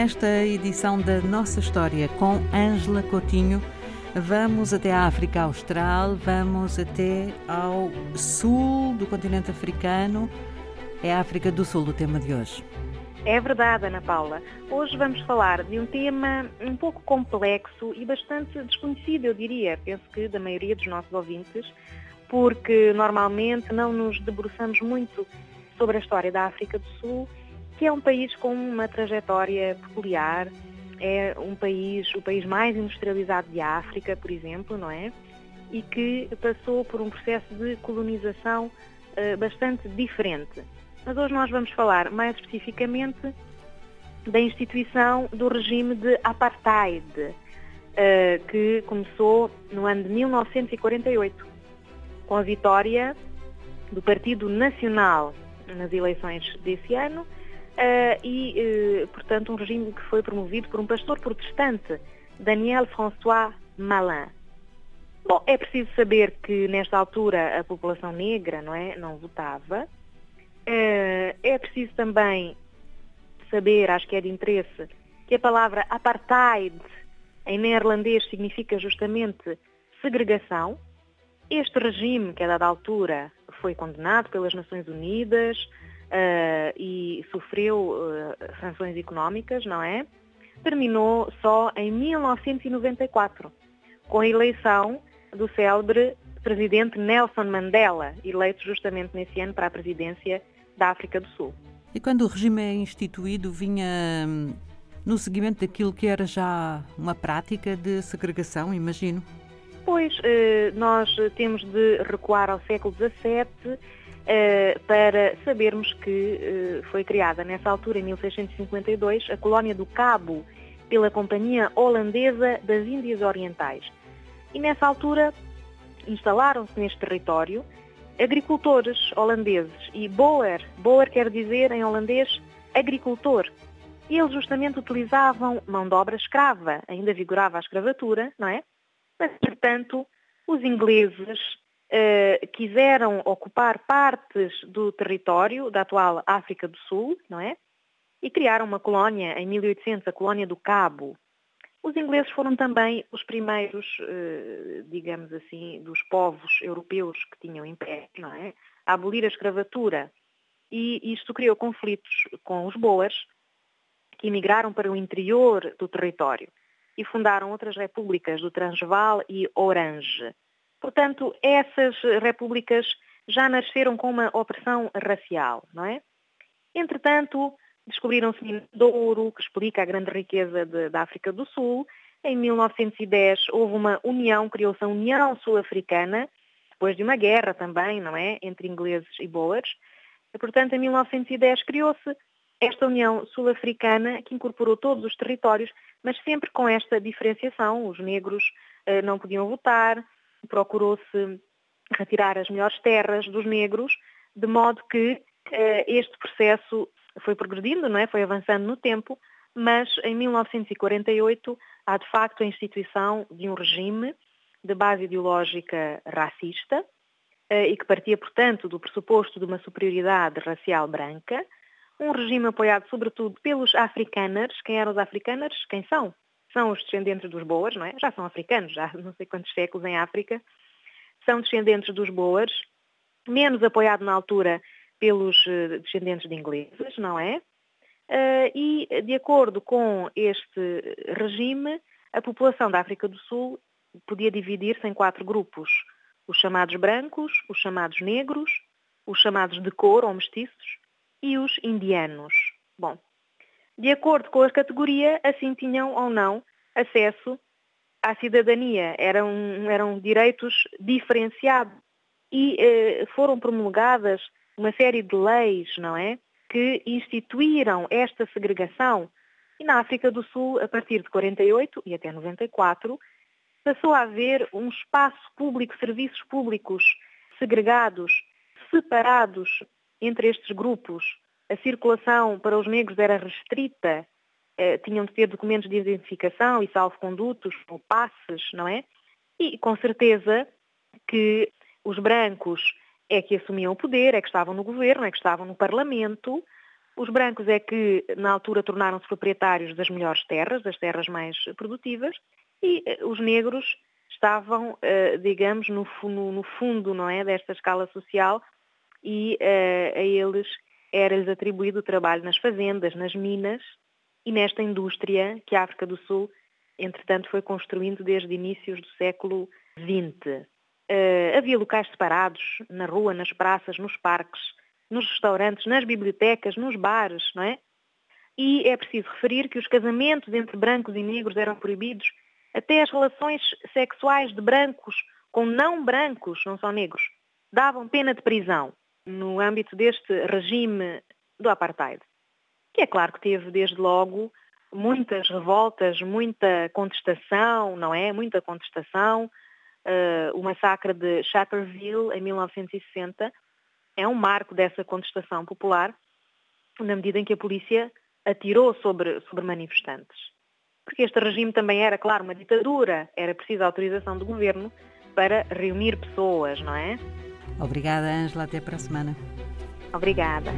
nesta edição da Nossa História com Ângela Coutinho. Vamos até a África Austral, vamos até ao sul do continente africano. É a África do Sul o tema de hoje. É verdade, Ana Paula. Hoje vamos falar de um tema um pouco complexo e bastante desconhecido, eu diria, penso que da maioria dos nossos ouvintes, porque normalmente não nos debruçamos muito sobre a história da África do Sul, que é um país com uma trajetória peculiar, é um país, o país mais industrializado de África, por exemplo, não é? E que passou por um processo de colonização uh, bastante diferente. Mas hoje nós vamos falar mais especificamente da instituição do regime de apartheid, uh, que começou no ano de 1948, com a vitória do Partido Nacional nas eleições desse ano e, uh, portanto, um regime que foi promovido por um pastor protestante, Daniel François Malin. Bom, é preciso saber que nesta altura a população negra não, é, não votava eh, é preciso também saber, acho que é de interesse, que a palavra apartheid em neerlandês significa justamente segregação. Este regime, que a dada altura foi condenado pelas Nações Unidas uh, e sofreu uh, sanções económicas, não é? Terminou só em 1994, com a eleição do célebre presidente Nelson Mandela, eleito justamente nesse ano para a presidência da África do Sul. E quando o regime é instituído, vinha hum, no seguimento daquilo que era já uma prática de segregação, imagino? Pois, eh, nós temos de recuar ao século XVII eh, para sabermos que eh, foi criada nessa altura, em 1652, a colónia do Cabo pela Companhia Holandesa das Índias Orientais. E nessa altura instalaram-se neste território agricultores holandeses e Boer, Boer quer dizer em holandês agricultor. Eles justamente utilizavam mão de obra escrava, ainda vigorava a escravatura, não é? Mas, portanto, os ingleses eh, quiseram ocupar partes do território da atual África do Sul, não é? E criaram uma colónia em 1800, a colónia do Cabo, os ingleses foram também os primeiros, eh, digamos assim, dos povos europeus que tinham império, não é? A abolir a escravatura. E isto criou conflitos com os boas, que emigraram para o interior do território e fundaram outras repúblicas do Transvaal e Orange. Portanto, essas repúblicas já nasceram com uma opressão racial, não é? Entretanto, Descobriram-se minas de ouro, que explica a grande riqueza de, da África do Sul. Em 1910 houve uma união, criou-se a União Sul-Africana, depois de uma guerra também, não é, entre ingleses e boers. E, portanto, em 1910 criou-se esta União Sul-Africana que incorporou todos os territórios, mas sempre com esta diferenciação. Os negros eh, não podiam votar, procurou-se retirar as melhores terras dos negros, de modo que eh, este processo foi progredindo, não é? foi avançando no tempo, mas em 1948 há de facto a instituição de um regime de base ideológica racista eh, e que partia, portanto, do pressuposto de uma superioridade racial branca, um regime apoiado sobretudo pelos africaners. Quem eram os africaners? Quem são? São os descendentes dos boas, não é? Já são africanos, já não sei quantos séculos em África. São descendentes dos boas, menos apoiado na altura pelos eh, descendentes de ingleses, não é? Eh, e, de acordo com este regime, a população da África do Sul podia dividir-se em quatro grupos. Os chamados brancos, os chamados negros, os chamados de cor ou mestiços e os indianos. Bom, de acordo com a categoria, assim tinham ou não acesso à cidadania. Eram, eram direitos diferenciados e eh, foram promulgadas uma série de leis, não é? Que instituíram esta segregação. E na África do Sul, a partir de 48 e até 94, passou a haver um espaço público, serviços públicos segregados, separados entre estes grupos. A circulação para os negros era restrita, eh, tinham de ter documentos de identificação e salvo-condutos, ou passes, não é? E com certeza que os brancos é que assumiam o poder, é que estavam no governo, é que estavam no parlamento, Os brancos é que, na altura, tornaram-se proprietários das melhores terras, das terras mais produtivas, e eh, os negros estavam, eh, digamos, no, no fundo não é, desta escala social e uh, a eles era-lhes atribuído o trabalho nas fazendas, nas minas e nesta indústria que a África do Sul, entretanto, foi construindo desde inícios do século XX. Uh, eh, havia locais separados na rua, nas praças, nos parques, nos restaurantes, nas bibliotecas, nos bares, não é? E é preciso referir que os casamentos entre brancos e negros eram proibidos, até as relações sexuais de brancos com não brancos, não só negros, davam pena de prisão no âmbito deste regime do apartheid. Que é claro que teve desde logo muitas revoltas, muita contestação, não é? Muita contestação. Uh, o massacre de Shatterville em 1960 é um marco dessa contestação popular, na medida em que a polícia atirou sobre, sobre manifestantes. Porque este regime também era, claro, uma ditadura, era preciso autorização do governo para reunir pessoas, não é? Obrigada, Ângela. Até para a semana. Obrigada.